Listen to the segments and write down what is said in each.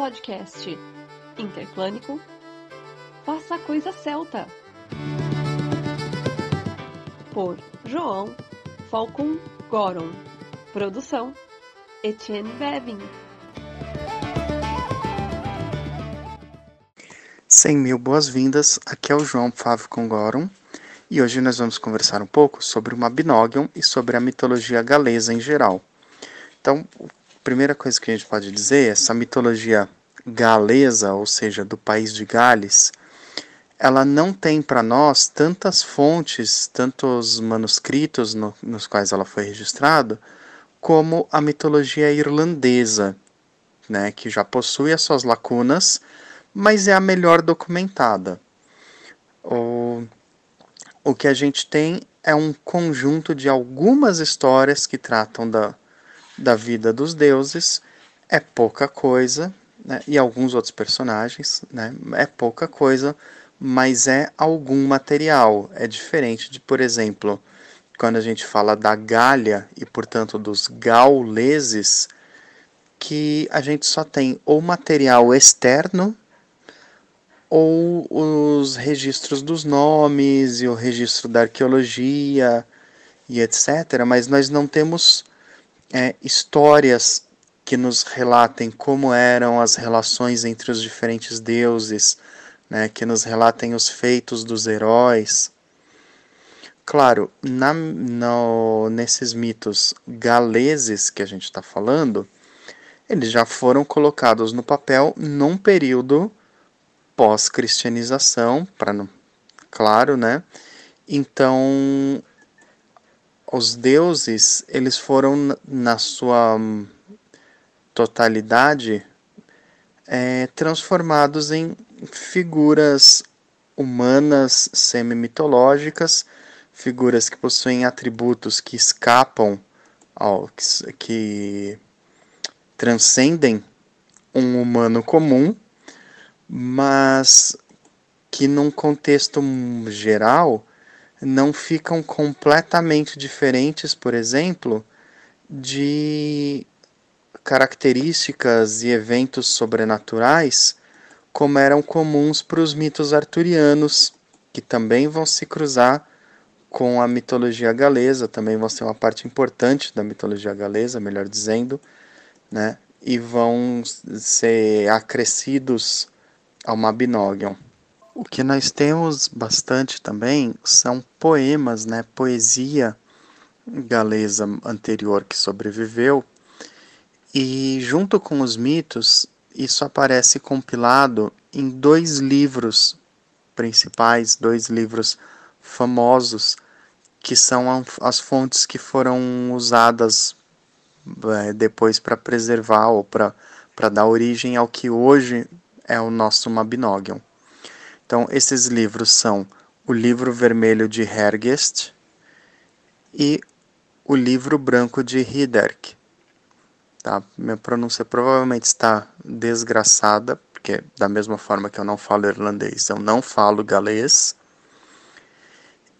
podcast. Interclânico. Faça a Coisa Celta por João Falcon Goron. Produção Etienne Bevin. Cem mil boas-vindas, aqui é o João Falcon Goron. E hoje nós vamos conversar um pouco sobre o Mabinogion e sobre a mitologia galesa em geral. Então, primeira coisa que a gente pode dizer é essa mitologia galesa, ou seja, do país de Gales, ela não tem para nós tantas fontes, tantos manuscritos no, nos quais ela foi registrada, como a mitologia irlandesa, né, que já possui as suas lacunas, mas é a melhor documentada. O, o que a gente tem é um conjunto de algumas histórias que tratam da, da vida dos deuses é pouca coisa, né? e alguns outros personagens, né? é pouca coisa, mas é algum material. É diferente de, por exemplo, quando a gente fala da Gália e, portanto, dos gauleses, que a gente só tem ou material externo ou os registros dos nomes e o registro da arqueologia e etc. Mas nós não temos é, histórias que nos relatem como eram as relações entre os diferentes deuses, né, que nos relatem os feitos dos heróis. Claro, na, no, nesses mitos galeses que a gente está falando, eles já foram colocados no papel num período pós-cristianização, para claro, né? Então os deuses eles foram na sua totalidade é, transformados em figuras humanas semi-mitológicas, figuras que possuem atributos que escapam ao que, que transcendem um humano comum, mas que num contexto geral não ficam completamente diferentes, por exemplo, de características e eventos sobrenaturais como eram comuns para os mitos arturianos, que também vão se cruzar com a mitologia galesa, também vão ser uma parte importante da mitologia galesa, melhor dizendo, né? e vão ser acrescidos ao Mabinogion. O que nós temos bastante também são poemas, né, poesia galesa anterior que sobreviveu. E junto com os mitos, isso aparece compilado em dois livros principais, dois livros famosos, que são as fontes que foram usadas é, depois para preservar ou para dar origem ao que hoje é o nosso Mabinogion. Então, esses livros são o Livro Vermelho de Hergest e o Livro Branco de Hiderk. Tá? Minha pronúncia provavelmente está desgraçada, porque da mesma forma que eu não falo irlandês, eu não falo galês.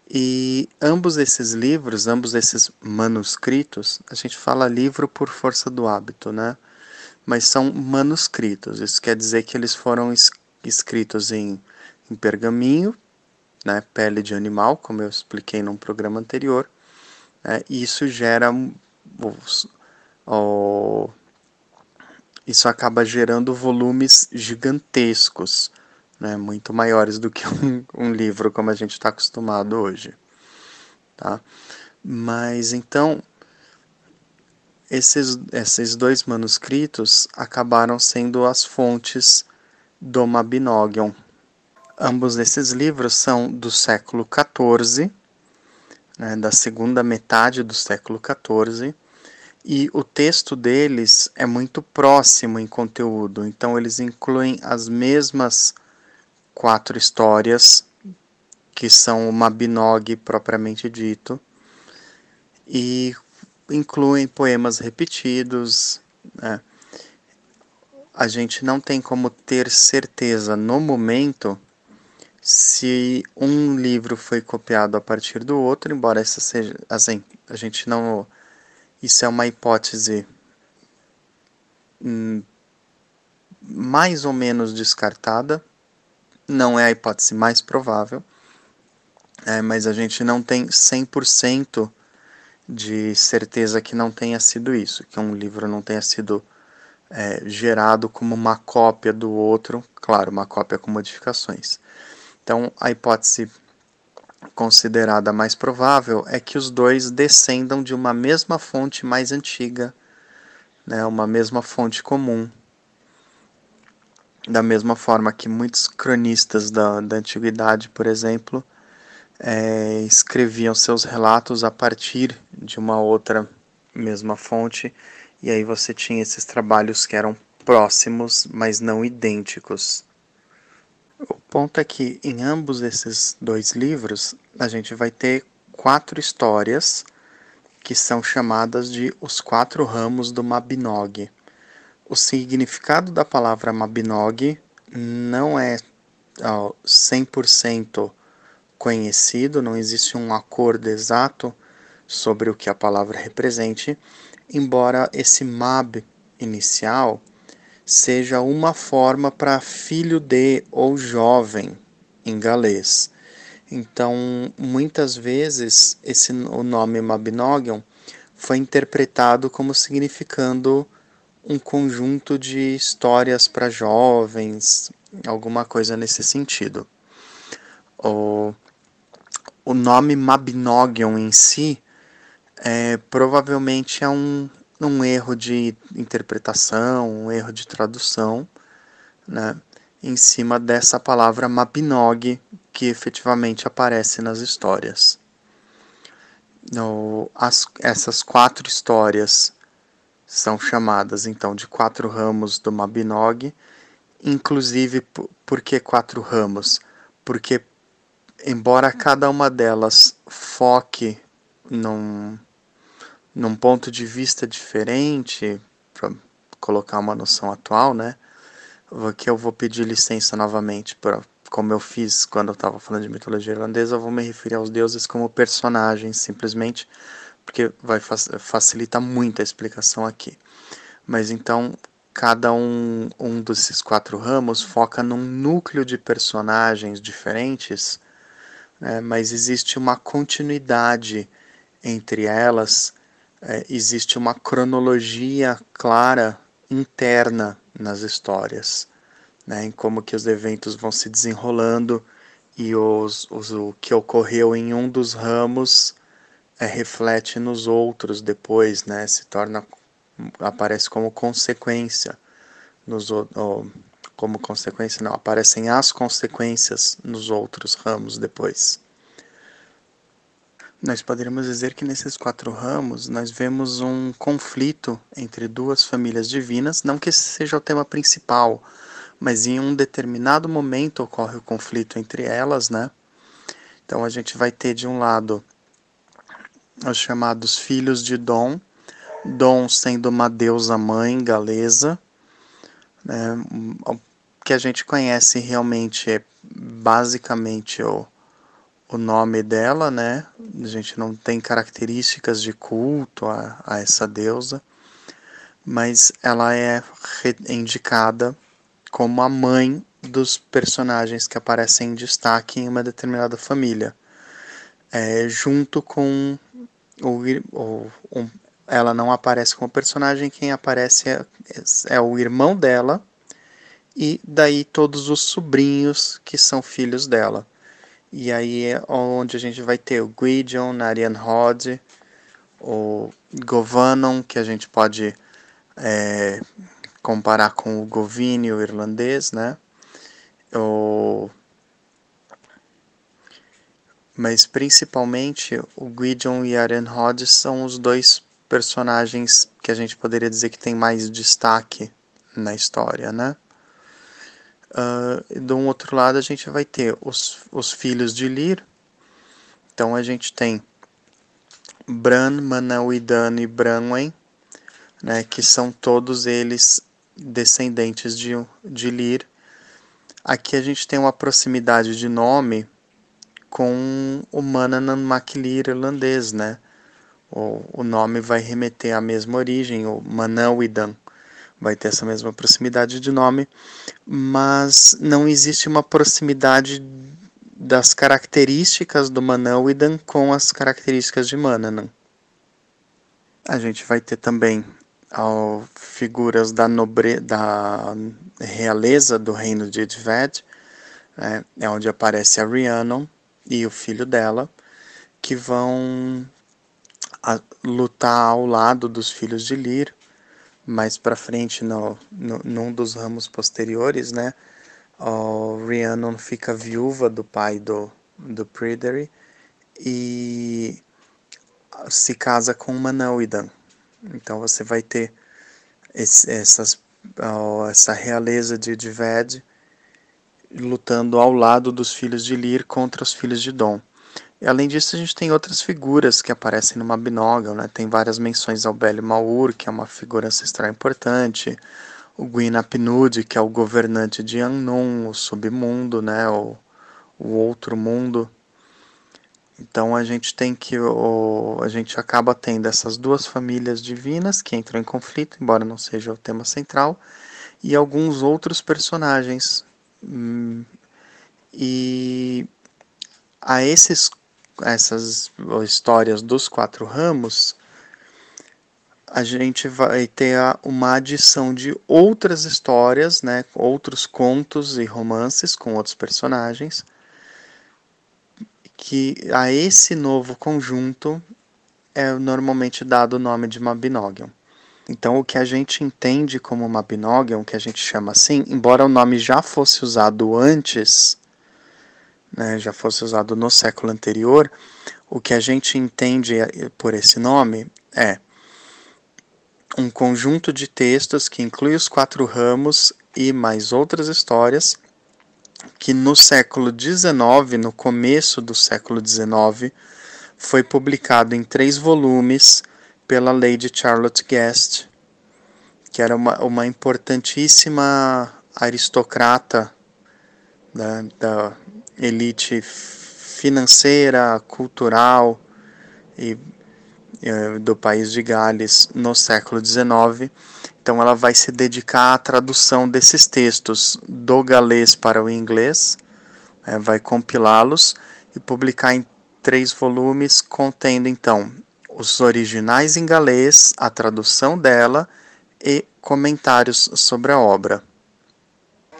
E ambos esses livros, ambos esses manuscritos, a gente fala livro por força do hábito, né? Mas são manuscritos. Isso quer dizer que eles foram escritos em em pergaminho, né, pele de animal, como eu expliquei num programa anterior, né, e isso gera os, isso acaba gerando volumes gigantescos, né, muito maiores do que um, um livro como a gente está acostumado hoje, tá? Mas então esses, esses dois manuscritos acabaram sendo as fontes do Mabinogion, Ambos esses livros são do século XIV, né, da segunda metade do século XIV, e o texto deles é muito próximo em conteúdo, então eles incluem as mesmas quatro histórias, que são o Mabinogi propriamente dito, e incluem poemas repetidos. Né. A gente não tem como ter certeza no momento se um livro foi copiado a partir do outro, embora essa seja assim, a gente não isso é uma hipótese hum, mais ou menos descartada, não é a hipótese mais provável, é, mas a gente não tem 100% de certeza que não tenha sido isso, que um livro não tenha sido é, gerado como uma cópia do outro, claro, uma cópia com modificações. Então, a hipótese considerada mais provável é que os dois descendam de uma mesma fonte mais antiga, né, uma mesma fonte comum. Da mesma forma que muitos cronistas da, da antiguidade, por exemplo, é, escreviam seus relatos a partir de uma outra mesma fonte, e aí você tinha esses trabalhos que eram próximos, mas não idênticos. O ponto é que em ambos esses dois livros a gente vai ter quatro histórias que são chamadas de os quatro ramos do Mabinogi. O significado da palavra Mabinogi não é ó, 100% conhecido, não existe um acordo exato sobre o que a palavra represente, embora esse Mab inicial seja uma forma para filho de ou jovem em galês. Então, muitas vezes esse o nome Mabinogion foi interpretado como significando um conjunto de histórias para jovens, alguma coisa nesse sentido. O, o nome Mabinogion em si é, provavelmente é um, um erro de interpretação, um erro de tradução, né, em cima dessa palavra Mabinogi que efetivamente aparece nas histórias. No, as, essas quatro histórias são chamadas então de quatro ramos do Mabinogi, inclusive por que quatro ramos? Porque embora cada uma delas foque num num ponto de vista diferente, para colocar uma noção atual, né? Que eu vou pedir licença novamente para como eu fiz quando eu estava falando de mitologia irlandesa, eu vou me referir aos deuses como personagens, simplesmente, porque vai facilitar muito a explicação aqui. Mas então, cada um, um desses quatro ramos foca num núcleo de personagens diferentes, né, mas existe uma continuidade entre elas é, existe uma cronologia clara interna nas histórias, né, em como que os eventos vão se desenrolando e os, os, o que ocorreu em um dos ramos é, reflete nos outros depois, né, se torna aparece como consequência nos ou, como consequência não aparecem as consequências nos outros ramos depois. Nós poderíamos dizer que nesses quatro ramos nós vemos um conflito entre duas famílias divinas, não que esse seja o tema principal, mas em um determinado momento ocorre o conflito entre elas, né? Então a gente vai ter de um lado os chamados filhos de Dom, Dom sendo uma deusa mãe galesa, né? que a gente conhece realmente é basicamente o o nome dela, né? A gente não tem características de culto a, a essa deusa, mas ela é indicada como a mãe dos personagens que aparecem em destaque em uma determinada família, é, junto com o, o ela não aparece como personagem, quem aparece é, é o irmão dela e daí todos os sobrinhos que são filhos dela. E aí é onde a gente vai ter o Gwydion, Narian Rod, o Govanon, que a gente pode é, comparar com o Govini, o irlandês, né? O... Mas principalmente o Gwydion e Arenhod são os dois personagens que a gente poderia dizer que tem mais destaque na história, né? Uh, do outro lado, a gente vai ter os, os filhos de Lir. Então, a gente tem Bran, Manauidan e Branwen, né, que são todos eles descendentes de, de Lir. Aqui a gente tem uma proximidade de nome com o Mananan Maclir irlandês, né? O, o nome vai remeter à mesma origem, o Manauidan vai ter essa mesma proximidade de nome, mas não existe uma proximidade das características do Manauidan com as características de Mananam. A gente vai ter também ao, figuras da, nobre, da realeza do reino de Edved, é, é onde aparece a Rhiannon e o filho dela, que vão a, lutar ao lado dos filhos de Lir, mais para frente no, no, num dos ramos posteriores, né, o Rhiannon fica viúva do pai do, do Pryderi e se casa com Manauidan. Então você vai ter esse, essas, essa realeza de Dved lutando ao lado dos filhos de Lir contra os filhos de Dom. Além disso, a gente tem outras figuras que aparecem no Mabinogion, né? Tem várias menções ao Beli Maur, que é uma figura ancestral importante, o Gwyn Apnud, que é o governante de Annun, o submundo, né? O, o outro mundo. Então a gente tem que o, a gente acaba tendo essas duas famílias divinas que entram em conflito, embora não seja o tema central, e alguns outros personagens. Hum, e a esses essas histórias dos quatro ramos, a gente vai ter uma adição de outras histórias, né, outros contos e romances com outros personagens, que a esse novo conjunto é normalmente dado o nome de Mabinogion. Então, o que a gente entende como Mabinogion, que a gente chama assim, embora o nome já fosse usado antes, né, já fosse usado no século anterior, o que a gente entende por esse nome é um conjunto de textos que inclui os quatro ramos e mais outras histórias que no século XIX, no começo do século XIX, foi publicado em três volumes pela Lady Charlotte Guest, que era uma, uma importantíssima aristocrata da, da elite financeira, cultural e eh, do país de Gales no século XIX. Então, ela vai se dedicar à tradução desses textos do galês para o inglês, é, vai compilá-los e publicar em três volumes, contendo então os originais em galês, a tradução dela e comentários sobre a obra.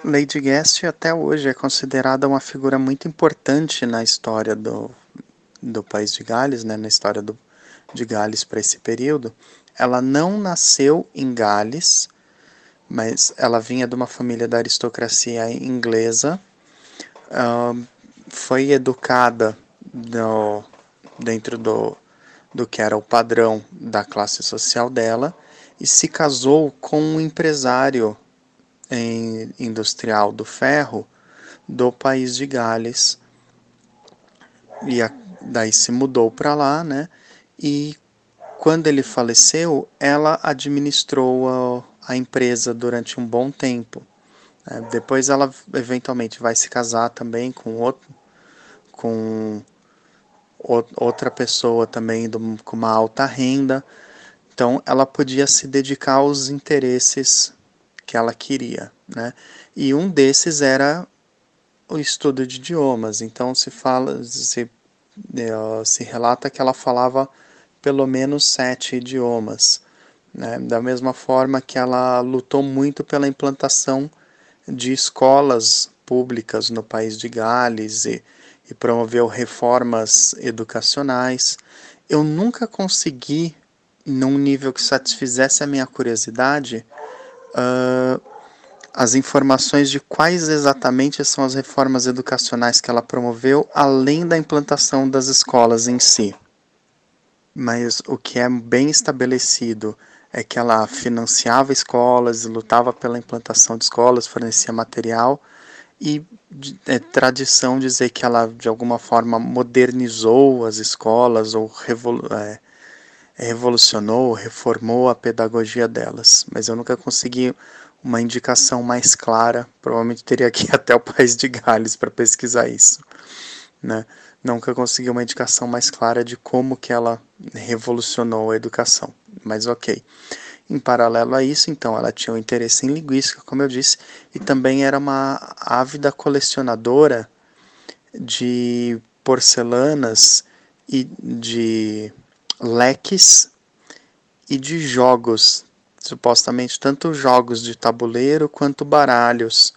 Lady Guest até hoje é considerada uma figura muito importante na história do, do país de Gales, né, na história do, de Gales para esse período. Ela não nasceu em Gales, mas ela vinha de uma família da aristocracia inglesa, uh, foi educada no, dentro do, do que era o padrão da classe social dela e se casou com um empresário em, industrial do ferro do país de Gales. E a, daí se mudou para lá, né? E quando ele faleceu, ela administrou a, a empresa durante um bom tempo. É, depois ela eventualmente vai se casar também com outro, com outra pessoa também do, com uma alta renda. Então ela podia se dedicar aos interesses que ela queria, né? E um desses era o estudo de idiomas. Então se fala, se, eh, se relata que ela falava pelo menos sete idiomas. Né? Da mesma forma que ela lutou muito pela implantação de escolas públicas no país de Gales e, e promoveu reformas educacionais. Eu nunca consegui, num nível que satisfizesse a minha curiosidade, uh, as informações de quais exatamente são as reformas educacionais que ela promoveu, além da implantação das escolas em si. Mas o que é bem estabelecido é que ela financiava escolas, lutava pela implantação de escolas, fornecia material e é tradição dizer que ela de alguma forma modernizou as escolas ou é, revolucionou, reformou a pedagogia delas, mas eu nunca consegui uma indicação mais clara. Provavelmente teria que ir até o país de Gales para pesquisar isso, né? Nunca consegui uma indicação mais clara de como que ela revolucionou a educação, mas ok. Em paralelo a isso, então, ela tinha um interesse em linguística, como eu disse, e também era uma ávida colecionadora de porcelanas e de leques e de jogos, supostamente tanto jogos de tabuleiro quanto baralhos.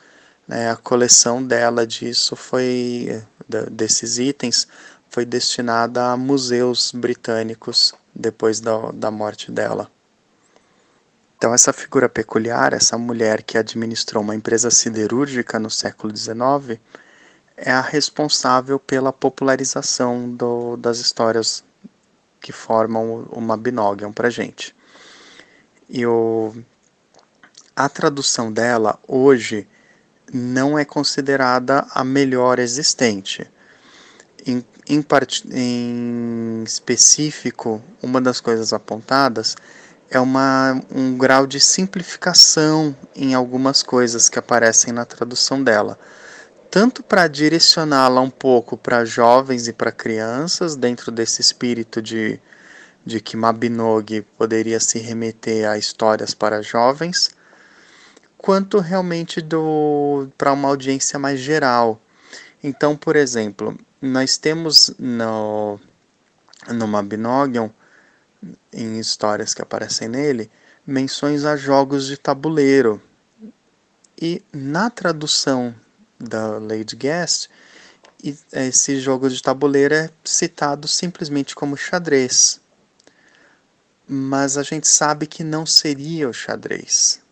Né? A coleção dela disso foi desses itens foi destinada a museus britânicos depois da, da morte dela. Então, essa figura peculiar, essa mulher que administrou uma empresa siderúrgica no século XIX, é a responsável pela popularização do, das histórias que formam o Mabinogion para gente. E o, a tradução dela hoje não é considerada a melhor existente. Em, em, part, em específico, uma das coisas apontadas é uma, um grau de simplificação em algumas coisas que aparecem na tradução dela, tanto para direcioná-la um pouco para jovens e para crianças, dentro desse espírito de, de que Mabinogi poderia se remeter a histórias para jovens, quanto realmente para uma audiência mais geral. Então, por exemplo, nós temos no, no Mabinogion em histórias que aparecem nele, menções a jogos de tabuleiro. E na tradução da Lady Guest, esse jogo de tabuleiro é citado simplesmente como xadrez. Mas a gente sabe que não seria o xadrez.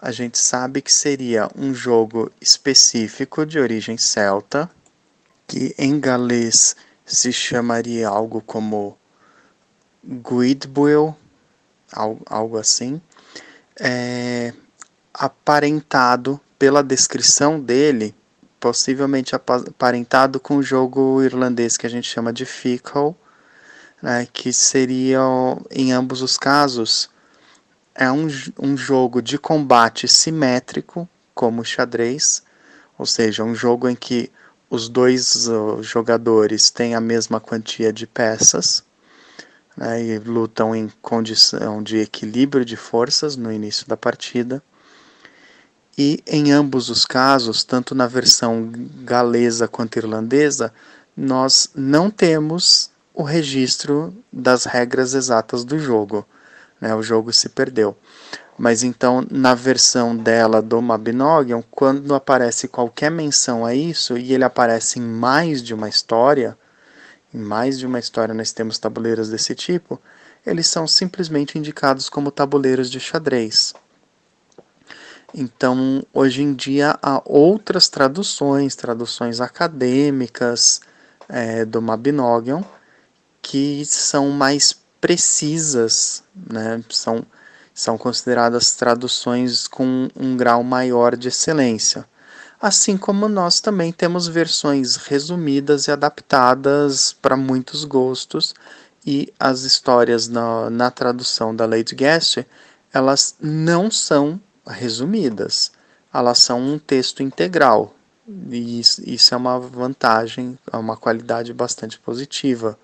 A gente sabe que seria um jogo específico de origem celta, que em galês se chamaria algo como Guidbull, algo assim, é, aparentado pela descrição dele, possivelmente aparentado com o jogo irlandês que a gente chama de Fickle, né, que seria, em ambos os casos, é um, um jogo de combate simétrico, como o xadrez, ou seja, um jogo em que os dois jogadores têm a mesma quantia de peças, né, e lutam em condição de equilíbrio de forças no início da partida. E em ambos os casos, tanto na versão galesa quanto irlandesa, nós não temos o registro das regras exatas do jogo. Né, o jogo se perdeu. Mas então, na versão dela do Mabinogion, quando aparece qualquer menção a isso, e ele aparece em mais de uma história, em mais de uma história nós temos tabuleiros desse tipo, eles são simplesmente indicados como tabuleiros de xadrez. Então, hoje em dia há outras traduções, traduções acadêmicas é, do Mabinogion, que são mais precisas, né? são, são consideradas traduções com um grau maior de excelência assim como nós também temos versões resumidas e adaptadas para muitos gostos, e as histórias na, na tradução da Lady Guest, elas não são resumidas, elas são um texto integral, e isso, é uma vantagem, é uma qualidade bastante positiva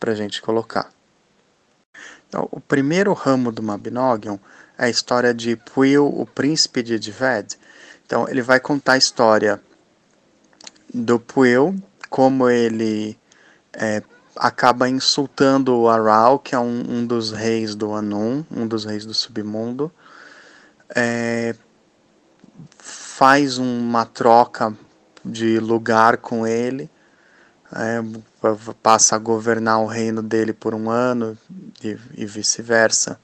para a gente colocar. Então, o primeiro ramo do Mabinogion é a história de Puil, o príncipe de Dved, então ele vai contar a história do Puel, como ele é, acaba insultando o Aral, que é um, um, dos reis do Anun, um dos reis do submundo, é, faz uma troca de lugar com ele, é, passa a governar o reino dele por um ano e, e vice-versa,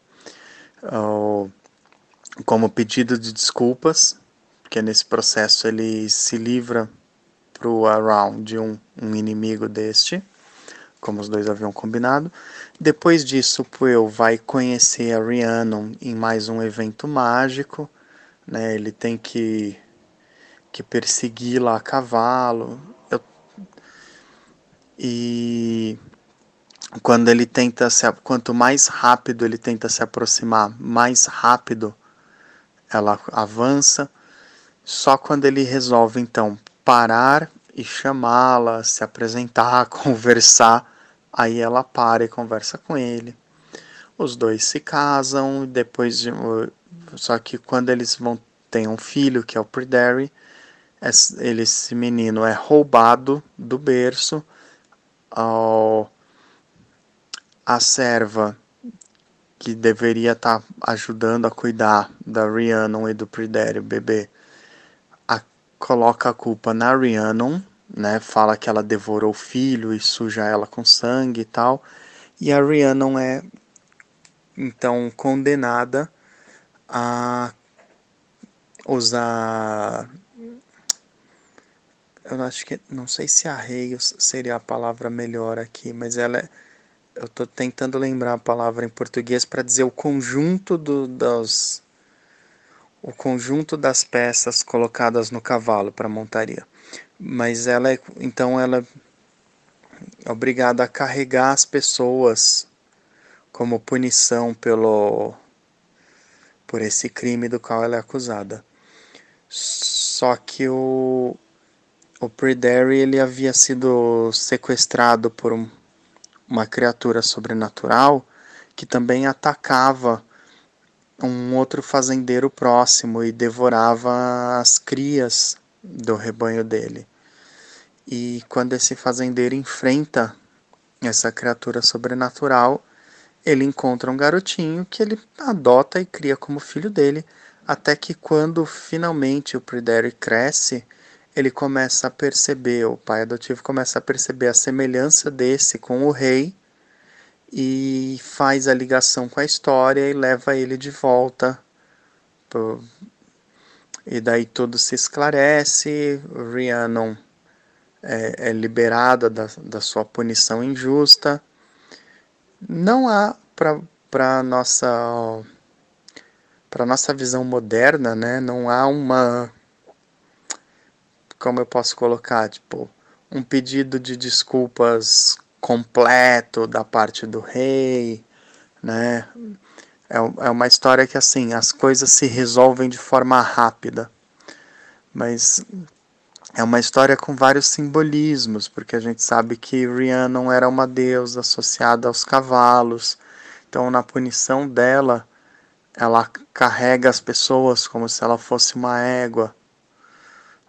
como pedido de desculpas porque nesse processo ele se livra para o Around de um, um, inimigo deste, como os dois haviam combinado. Depois disso, Puel vai conhecer a Rhiannon em mais um evento mágico. Né? Ele tem que, que persegui-la a cavalo. Eu, e quando ele tenta se quanto mais rápido ele tenta se aproximar, mais rápido ela avança. Só quando ele resolve então parar e chamá-la, se apresentar, conversar, aí ela para e conversa com ele. os dois se casam, depois de, só que quando eles vão ter um filho, que é o Pryderi, esse menino é roubado do berço, ao, a serva que deveria estar tá ajudando a cuidar da Rhiannon e do Pryderi, o bebê, a, coloca a culpa na Rhiannon, né, fala que ela devorou o filho e suja ela com sangue e tal, e a Rhiannon é então condenada a usar eu acho que não sei se arreios seria a palavra melhor aqui, mas ela é, eu estou tentando lembrar a palavra em português para dizer o conjunto do, das o conjunto das peças colocadas no cavalo para montaria. Mas ela é, então ela é obrigada a carregar as pessoas como punição pelo por esse crime do qual ela é acusada. Só que o o Pryderi ele havia sido sequestrado por um, uma criatura sobrenatural que também atacava um outro fazendeiro próximo e devorava as crias do rebanho dele. E quando esse fazendeiro enfrenta essa criatura sobrenatural, ele encontra um garotinho que ele adota e cria como filho dele, até que quando finalmente o Pryderi cresce, ele começa a perceber, o pai adotivo começa a perceber a semelhança desse com o rei e faz a ligação com a história e leva ele de volta. E daí tudo se esclarece, Rhiannon é, é liberada da, da sua punição injusta. Não há para nossa para nossa visão moderna, né, não há uma como eu posso colocar, tipo, um pedido de desculpas completo da parte do rei, né? É, é uma história que, assim, as coisas se resolvem de forma rápida, mas é uma história com vários simbolismos, porque a gente sabe que Rhiannon era uma deusa associada aos cavalos, então na punição dela, ela carrega as pessoas como se ela fosse uma égua.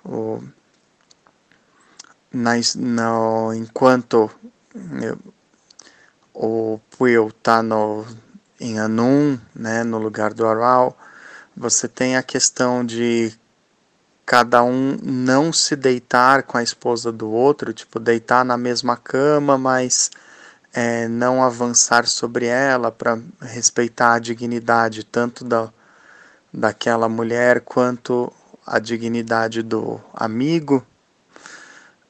O, na, no, enquanto eu, o Puyo está em Anum, né, no lugar do Aral, você tem a questão de cada um não se deitar com a esposa do outro, tipo, deitar na mesma cama, mas é, não avançar sobre ela para respeitar a dignidade tanto da, daquela mulher quanto a dignidade do amigo.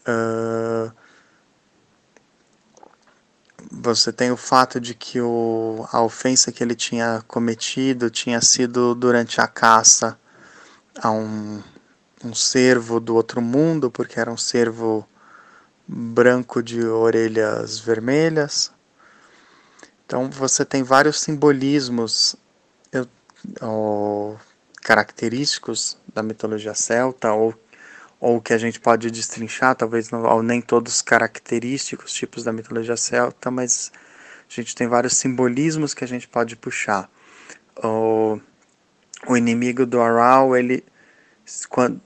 Uh, você tem o fato de que o, a ofensa que ele tinha cometido tinha sido durante a caça a um, um cervo do outro mundo, porque era um cervo branco de orelhas vermelhas. Então você tem vários simbolismos eu, característicos da mitologia celta ou ou que a gente pode destrinchar, talvez não, nem todos característicos tipos da mitologia celta, mas a gente tem vários simbolismos que a gente pode puxar. O, o inimigo do Aral, ele quando,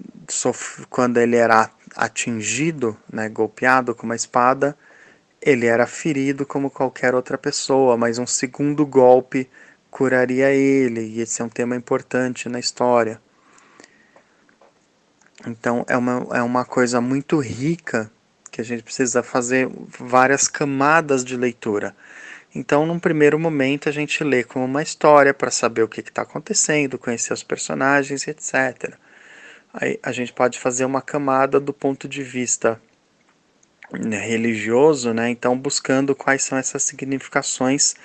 quando ele era atingido, né, golpeado com uma espada, ele era ferido como qualquer outra pessoa, mas um segundo golpe curaria ele, e esse é um tema importante na história. Então é uma, é uma coisa muito rica que a gente precisa fazer várias camadas de leitura. Então, num primeiro momento, a gente lê como uma história para saber o que está acontecendo, conhecer os personagens, etc. Aí a gente pode fazer uma camada do ponto de vista né, religioso, né? então buscando quais são essas significações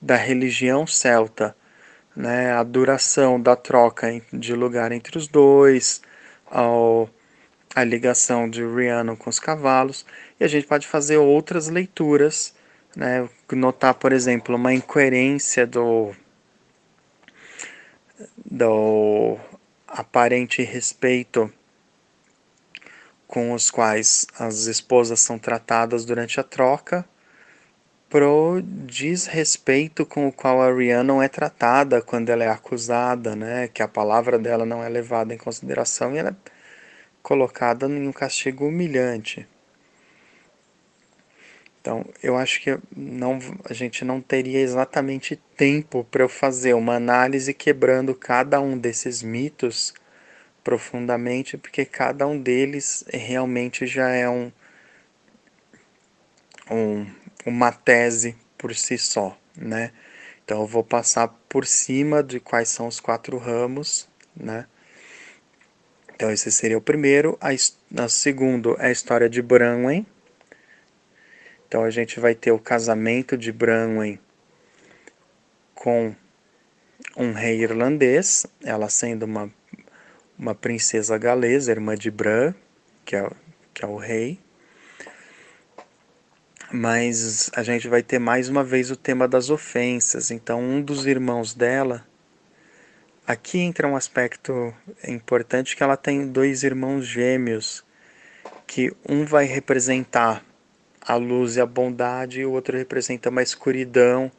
da religião celta, né? a duração da troca de lugar entre os dois, ao, a ligação de Rihanna com os cavalos, e a gente pode fazer outras leituras, né? notar, por exemplo, uma incoerência do, do aparente respeito com os quais as esposas são tratadas durante a troca, pro desrespeito com o qual a Rhiannon é tratada quando ela é acusada, né? Que a palavra dela não é levada em consideração e ela é colocada em um castigo humilhante. Então, eu acho que não, a gente não teria exatamente tempo para eu fazer uma análise quebrando cada um desses mitos profundamente, porque cada um deles realmente já é um, um, uma tese por si só, né? Então eu vou passar por cima de quais são os quatro ramos, né? Então esse seria o primeiro. A, a segundo é a história de Branwen. Então a gente vai ter o casamento de Branwen com um rei irlandês, ela sendo uma, uma princesa galesa, irmã de Bran, que é, que é o rei mas a gente vai ter mais uma vez o tema das ofensas. Então, um dos irmãos dela. Aqui entra um aspecto importante que ela tem dois irmãos gêmeos, que um vai representar a luz e a bondade, e o outro representa uma escuridão,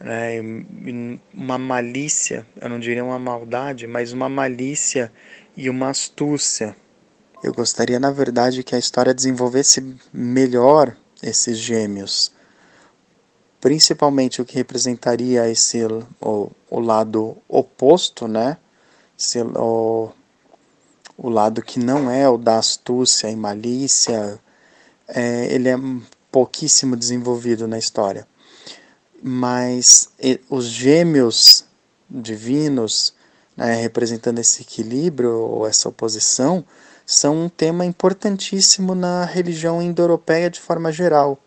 né, uma malícia, eu não diria uma maldade, mas uma malícia e uma astúcia. Eu gostaria, na verdade, que a história desenvolvesse melhor esses gêmeos. Principalmente o que representaria esse o, o lado oposto, né? Esse, o, o lado que não é o da astúcia e malícia, é, ele é pouquíssimo desenvolvido na história. Mas e, os gêmeos divinos, né, representando esse equilíbrio ou essa oposição, são um tema importantíssimo na religião indo-europeia de forma geral.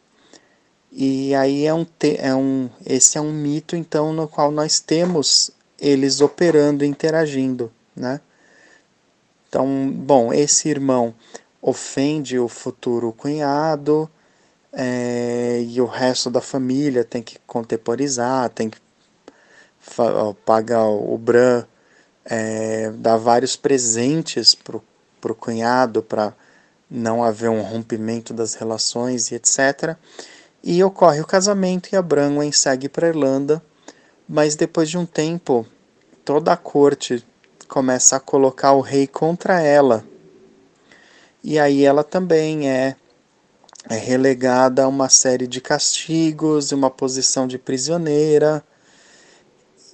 E aí é um, é um esse é um mito então no qual nós temos eles operando, interagindo, né? Então, bom, esse irmão ofende o futuro cunhado é, e o resto da família tem que contemporizar, tem que pagar o Bran, é, dar vários presentes pro para o cunhado, para não haver um rompimento das relações e etc. E ocorre o casamento e a Branwen segue para a Irlanda, mas depois de um tempo, toda a corte começa a colocar o rei contra ela. E aí ela também é, é relegada a uma série de castigos, uma posição de prisioneira,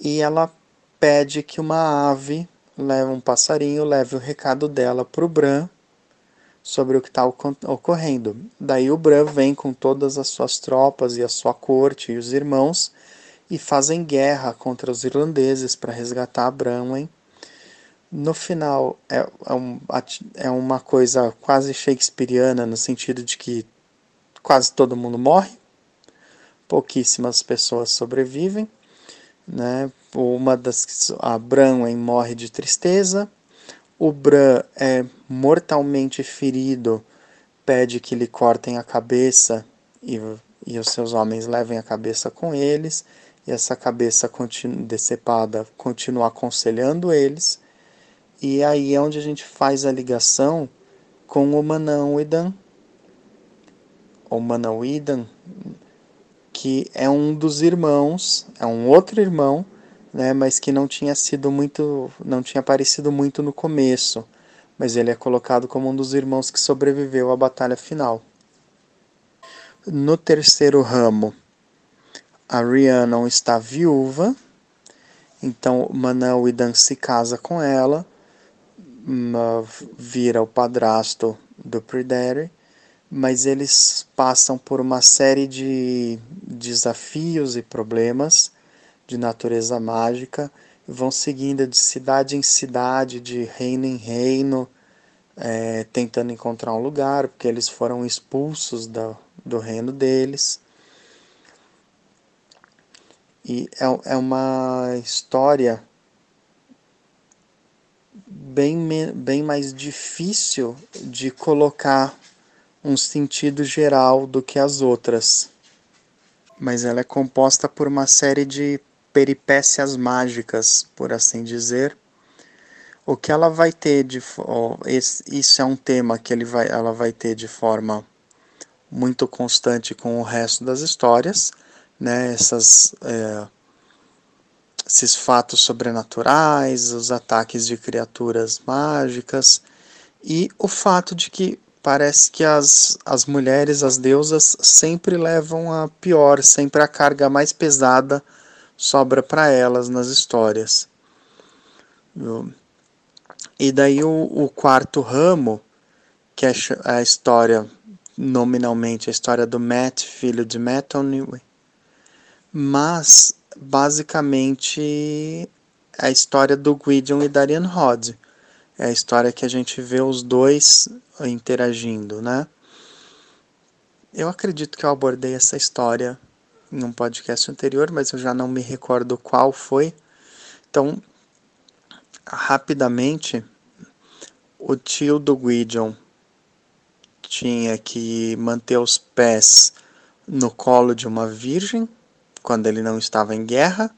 e ela pede que uma ave leva um passarinho, leve o recado dela para o Bran sobre o que está ocorrendo. Daí o Bran vem com todas as suas tropas e a sua corte e os irmãos e fazem guerra contra os irlandeses para resgatar Branwen. No final é, é, um, é uma coisa quase shakespeariana no sentido de que quase todo mundo morre, pouquíssimas pessoas sobrevivem, né? uma das a Branwen morre de tristeza, o Bran é mortalmente ferido, pede que lhe cortem a cabeça e, e os seus homens levem a cabeça com eles, e essa cabeça continu, decepada continua aconselhando eles, e aí é onde a gente faz a ligação com o Manauidan, ou Manauidan, que é um dos irmãos, é um outro irmão né, mas que não tinha sido muito, não tinha aparecido muito no começo, mas ele é colocado como um dos irmãos que sobreviveu à batalha final. No terceiro ramo, a Rhiannon está viúva, então Manel Idan se casa com ela, vira o padrasto do Pryderi, mas eles passam por uma série de desafios e problemas de natureza mágica, vão seguindo de cidade em cidade, de reino em reino, é, tentando encontrar um lugar, porque eles foram expulsos da, do reino deles. E é, é uma história bem, bem mais difícil de colocar um sentido geral do que as outras. Mas ela é composta por uma série de peripécias mágicas, por assim dizer. O que ela vai ter de oh, esse, isso é um tema que ele vai, ela vai ter de forma muito constante com o resto das histórias, né? Essas, é, esses fatos sobrenaturais, os ataques de criaturas mágicas e o fato de que parece que as, as mulheres, as deusas, sempre levam a pior, sempre a carga mais pesada sobra para elas nas histórias. E daí o, o quarto ramo, que é a história, nominalmente, a história do Matt, filho de Methony, mas basicamente a história do Gwydion e Darian Rod. É a história que a gente vê os dois interagindo, né? Eu acredito que eu abordei essa história em um podcast anterior, mas eu já não me recordo qual foi. Então, rapidamente, o tio do Gwydion tinha que manter os pés no colo de uma virgem quando ele não estava em guerra.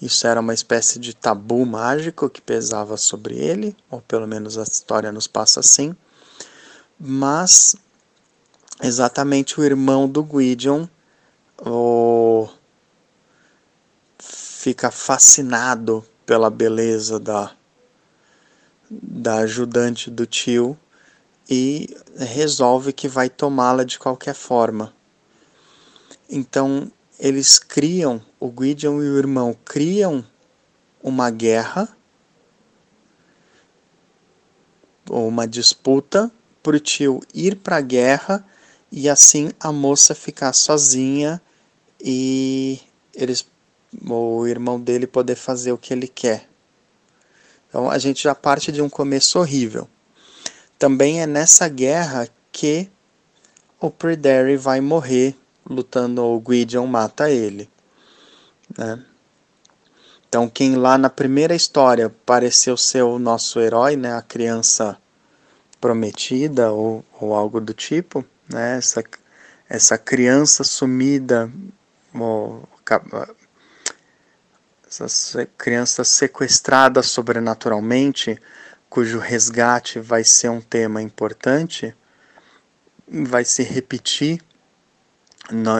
Isso era uma espécie de tabu mágico que pesava sobre ele, ou pelo menos a história nos passa assim. Mas exatamente o irmão do Gwydion o... fica fascinado pela beleza da, da ajudante do tio e resolve que vai tomá-la de qualquer forma. Então eles criam, o Gwydion e o irmão criam uma guerra ou uma disputa para o tio ir para a guerra e assim a moça ficar sozinha e eles o irmão dele poder fazer o que ele quer. Então a gente já parte de um começo horrível. Também é nessa guerra que o Pryderi vai morrer lutando, o Gwydion mata ele. Né? Então quem lá na primeira história pareceu ser o nosso herói, né, a criança prometida ou, ou algo do tipo, né, essa, essa criança sumida, ou, essa criança sequestrada sobrenaturalmente, cujo resgate vai ser um tema importante, vai se repetir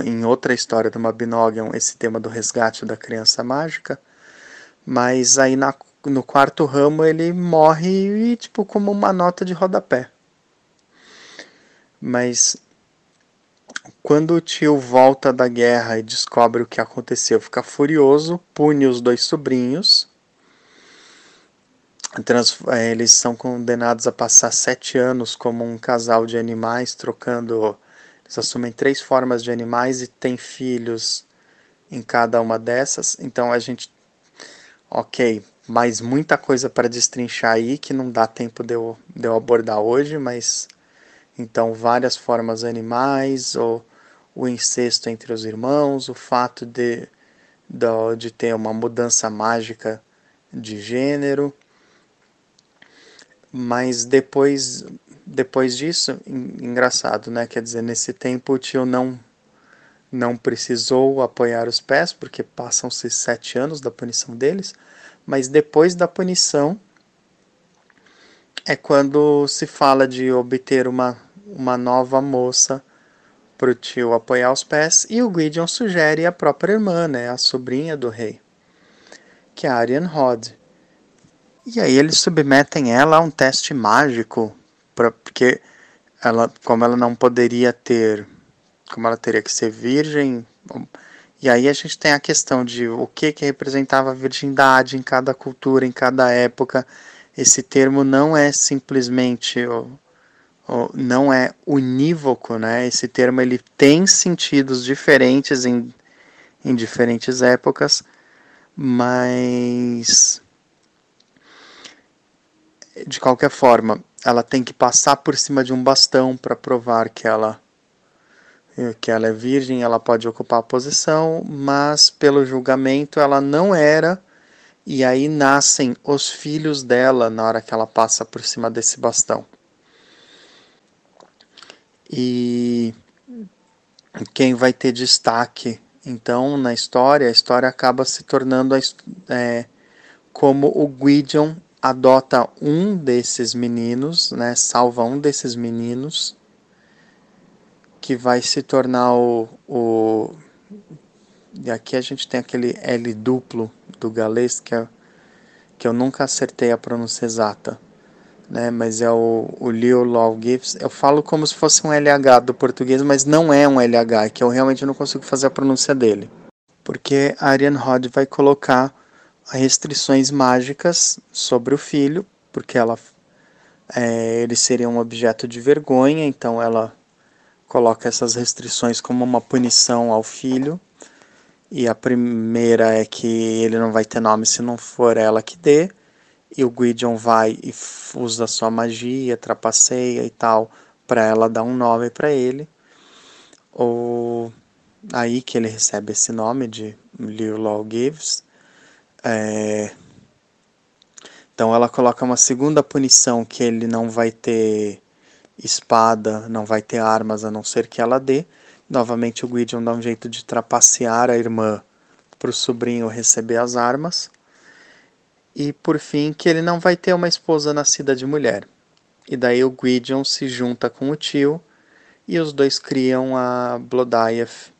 em outra história do Mabinogion esse tema do resgate da criança mágica, mas aí na, no quarto ramo ele morre tipo como uma nota de rodapé. Mas quando o tio volta da guerra e descobre o que aconteceu, fica furioso, pune os dois sobrinhos. Eh, eles são condenados a passar sete anos como um casal de animais, trocando. Eles assumem três formas de animais e têm filhos em cada uma dessas. Então a gente. Ok, mais muita coisa para destrinchar aí que não dá tempo de eu, de eu abordar hoje, mas então, várias formas animais, ou o incesto entre os irmãos, o fato de, de, de ter uma mudança mágica de gênero. Mas depois, depois disso, engraçado, né? Quer dizer, nesse tempo o tio não, não precisou apoiar os pés, porque passam-se sete anos da punição deles. Mas depois da punição, é quando se fala de obter uma uma nova moça para o tio apoiar os pés e o Gwydion sugere a própria irmã, né, a sobrinha do rei, que é a Arian Rod. E aí eles submetem ela a um teste mágico, pra, porque ela, como ela não poderia ter, como ela teria que ser virgem, e aí a gente tem a questão de o que que representava a virgindade em cada cultura, em cada época. Esse termo não é simplesmente não é unívoco, né? Esse termo ele tem sentidos diferentes em, em diferentes épocas, mas de qualquer forma, ela tem que passar por cima de um bastão para provar que ela que ela é virgem, ela pode ocupar a posição, mas pelo julgamento ela não era, e aí nascem os filhos dela na hora que ela passa por cima desse bastão. E quem vai ter destaque então na história, a história acaba se tornando é, como o Gwydion adota um desses meninos, né, salva um desses meninos, que vai se tornar o, o e aqui a gente tem aquele L duplo do galês que, é, que eu nunca acertei a pronúncia exata, né? Mas é o, o Leo Law Gives. Eu falo como se fosse um LH do português, mas não é um LH, é que eu realmente não consigo fazer a pronúncia dele. Porque a Ariane Rod vai colocar restrições mágicas sobre o filho, porque ela é, ele seria um objeto de vergonha, então ela coloca essas restrições como uma punição ao filho. E a primeira é que ele não vai ter nome se não for ela que dê. E o Gwydion vai e usa sua magia, trapaceia e tal, para ela dar um nome para ele. Ou aí que ele recebe esse nome de Liu Law Gives. É... Então ela coloca uma segunda punição que ele não vai ter espada, não vai ter armas a não ser que ela dê. Novamente o Gwydion dá um jeito de trapacear a irmã para o sobrinho receber as armas. E por fim que ele não vai ter uma esposa nascida de mulher. E daí o Gwydion se junta com o tio e os dois criam a Blodaief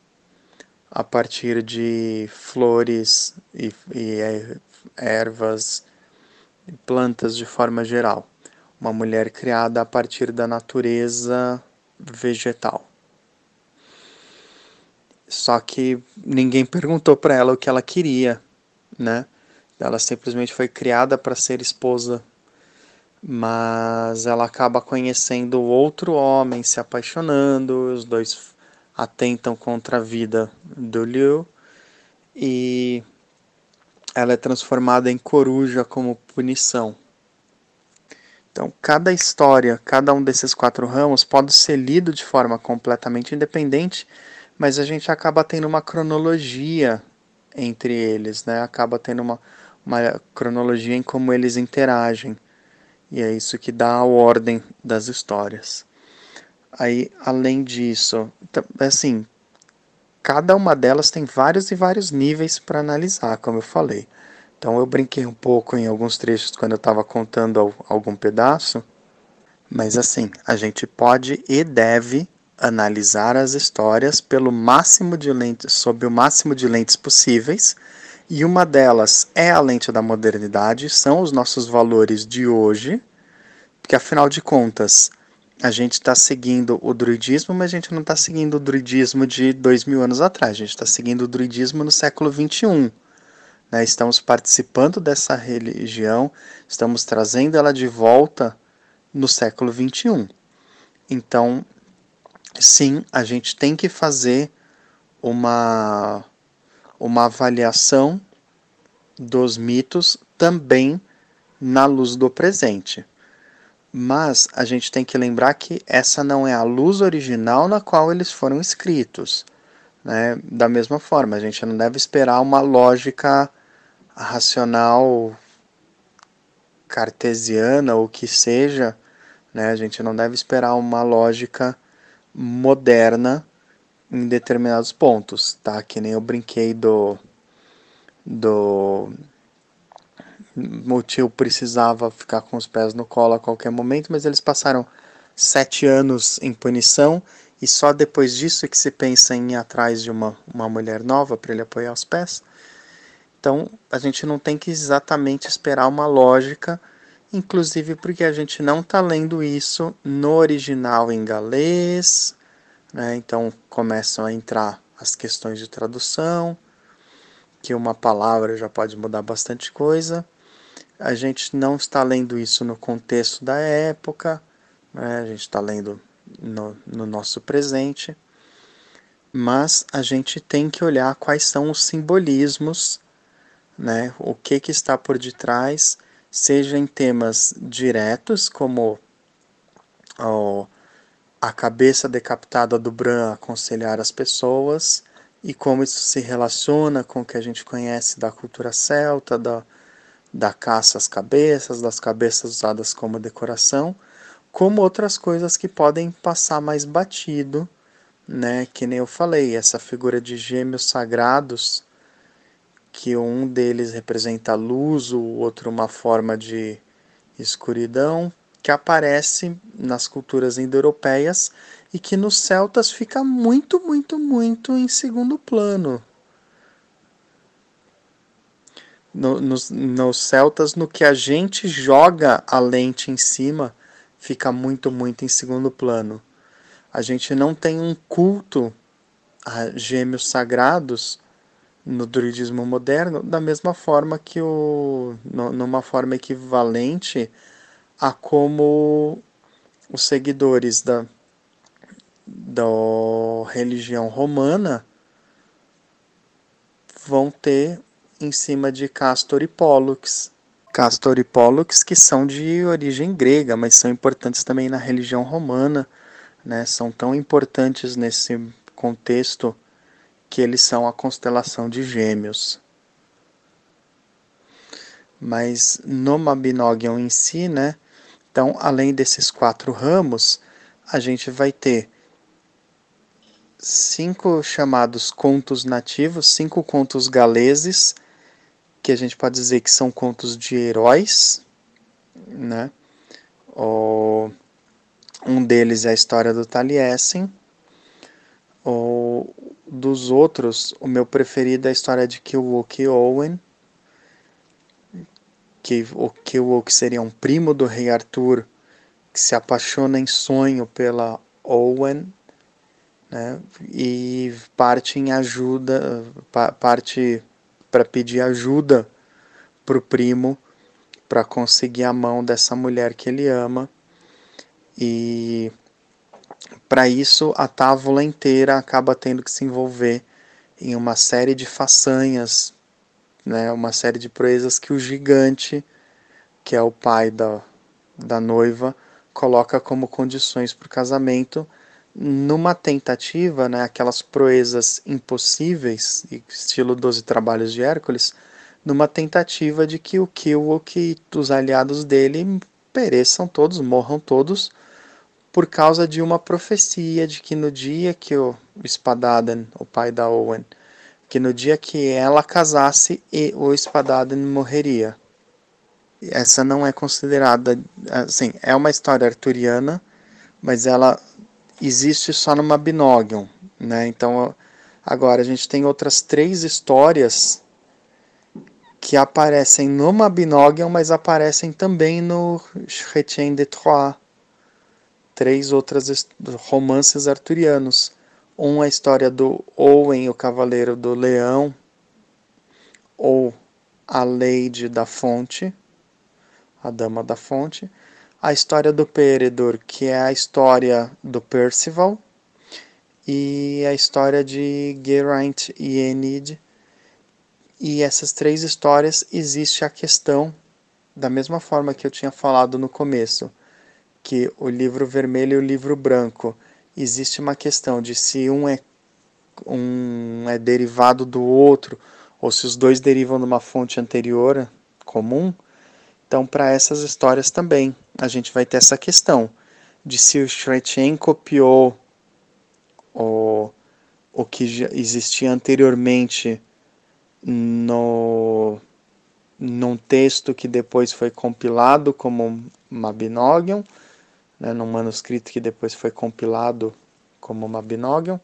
a partir de flores e, e ervas e plantas de forma geral uma mulher criada a partir da natureza vegetal. Só que ninguém perguntou para ela o que ela queria, né? Ela simplesmente foi criada para ser esposa, mas ela acaba conhecendo outro homem, se apaixonando, os dois atentam contra a vida do Liu e ela é transformada em coruja como punição. Então, cada história, cada um desses quatro ramos pode ser lido de forma completamente independente, mas a gente acaba tendo uma cronologia entre eles, né? Acaba tendo uma, uma cronologia em como eles interagem. E é isso que dá a ordem das histórias. Aí, além disso, assim, cada uma delas tem vários e vários níveis para analisar, como eu falei. Então eu brinquei um pouco em alguns trechos quando eu estava contando algum pedaço, mas assim, a gente pode e deve analisar as histórias pelo máximo de lentes, sob o máximo de lentes possíveis, e uma delas é a lente da modernidade, são os nossos valores de hoje, porque afinal de contas, a gente está seguindo o druidismo, mas a gente não está seguindo o druidismo de dois mil anos atrás, a gente está seguindo o druidismo no século 21 né? Estamos participando dessa religião, estamos trazendo ela de volta no século 21. Então, sim, a gente tem que fazer uma, uma avaliação dos mitos também na luz do presente. Mas a gente tem que lembrar que essa não é a luz original na qual eles foram escritos. Né? Da mesma forma, a gente não deve esperar uma lógica racional cartesiana ou que seja, né, a gente não deve esperar uma lógica moderna em determinados pontos, tá? Que nem eu brinquei do do o tio precisava ficar com os pés no colo a qualquer momento, mas eles passaram sete anos em punição e só depois disso é que se pensa em ir atrás de uma, uma mulher nova para ele apoiar os pés. Então, a gente não tem que exatamente esperar uma lógica, inclusive porque a gente não está lendo isso no original em galês, né? então começam a entrar as questões de tradução, que uma palavra já pode mudar bastante coisa. A gente não está lendo isso no contexto da época, né? a gente está lendo no, no nosso presente, mas a gente tem que olhar quais são os simbolismos né, o que, que está por detrás, seja em temas diretos, como a cabeça decapitada do Bran aconselhar as pessoas, e como isso se relaciona com o que a gente conhece da cultura celta, da, da caça às cabeças, das cabeças usadas como decoração, como outras coisas que podem passar mais batido, né? Que nem eu falei, essa figura de gêmeos sagrados que um deles representa a luz, o outro uma forma de escuridão, que aparece nas culturas indo-europeias e que nos celtas fica muito, muito, muito em segundo plano. No, nos, nos celtas, no que a gente joga a lente em cima, fica muito, muito em segundo plano. A gente não tem um culto a gêmeos sagrados no druidismo moderno, da mesma forma que o. numa forma equivalente a como os seguidores da, da religião romana vão ter em cima de Castor e Pollux. Castor e Pollux que são de origem grega, mas são importantes também na religião romana, né? São tão importantes nesse contexto que eles são a constelação de Gêmeos. Mas no Mabinogion em si, né? Então, além desses quatro ramos, a gente vai ter cinco chamados contos nativos, cinco contos galeses, que a gente pode dizer que são contos de heróis, né? Um deles é a história do Taliesin. O, dos outros, o meu preferido é a história de Kilwook Owen, que o Kilwook seria um primo do rei Arthur, que se apaixona em sonho pela Owen, né? E parte em ajuda, parte para pedir ajuda para o primo para conseguir a mão dessa mulher que ele ama. E para isso a távola inteira acaba tendo que se envolver em uma série de façanhas, né, uma série de proezas que o gigante, que é o pai da, da noiva, coloca como condições para o casamento numa tentativa, né, aquelas proezas impossíveis, estilo 12 trabalhos de Hércules, numa tentativa de que o Kilwook e os aliados dele pereçam todos, morram todos, por causa de uma profecia de que no dia que o Spadaden, o pai da Owen, que no dia que ela casasse, o Spadaden morreria. Essa não é considerada, assim, é uma história arturiana, mas ela existe só no Mabinogion, né? Então, agora a gente tem outras três histórias que aparecem no Mabinogion, mas aparecem também no Chrétien de Troyes. Três outras romances arturianos. Um é a história do Owen, o Cavaleiro do Leão, ou a Lady da Fonte, a Dama da Fonte a história do Peredor, que é a história do Percival, e a história de Geraint e Enid. E essas três histórias existe a questão, da mesma forma que eu tinha falado no começo, que o livro vermelho e o livro branco, existe uma questão de se um é, um é derivado do outro, ou se os dois derivam de uma fonte anterior comum. Então, para essas histórias também, a gente vai ter essa questão de se o Chrétien copiou o, o que já existia anteriormente no num texto que depois foi compilado como Mabinogion, né, num manuscrito que depois foi compilado como Mabinogion,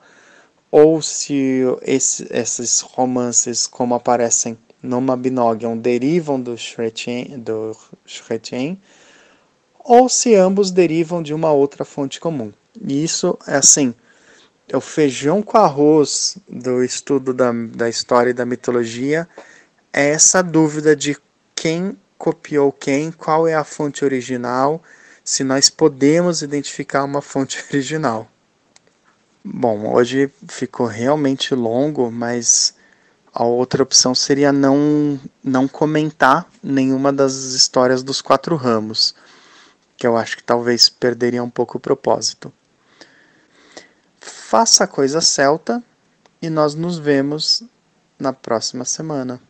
ou se esse, esses romances, como aparecem no Mabinogion, derivam do Chrétien, do Chrétien ou se ambos derivam de uma outra fonte comum. E isso é assim, é o feijão com arroz do estudo da, da história e da mitologia, é essa dúvida de quem copiou quem, qual é a fonte original, se nós podemos identificar uma fonte original. Bom, hoje ficou realmente longo, mas a outra opção seria não, não comentar nenhuma das histórias dos quatro ramos que eu acho que talvez perderia um pouco o propósito. Faça a coisa celta e nós nos vemos na próxima semana.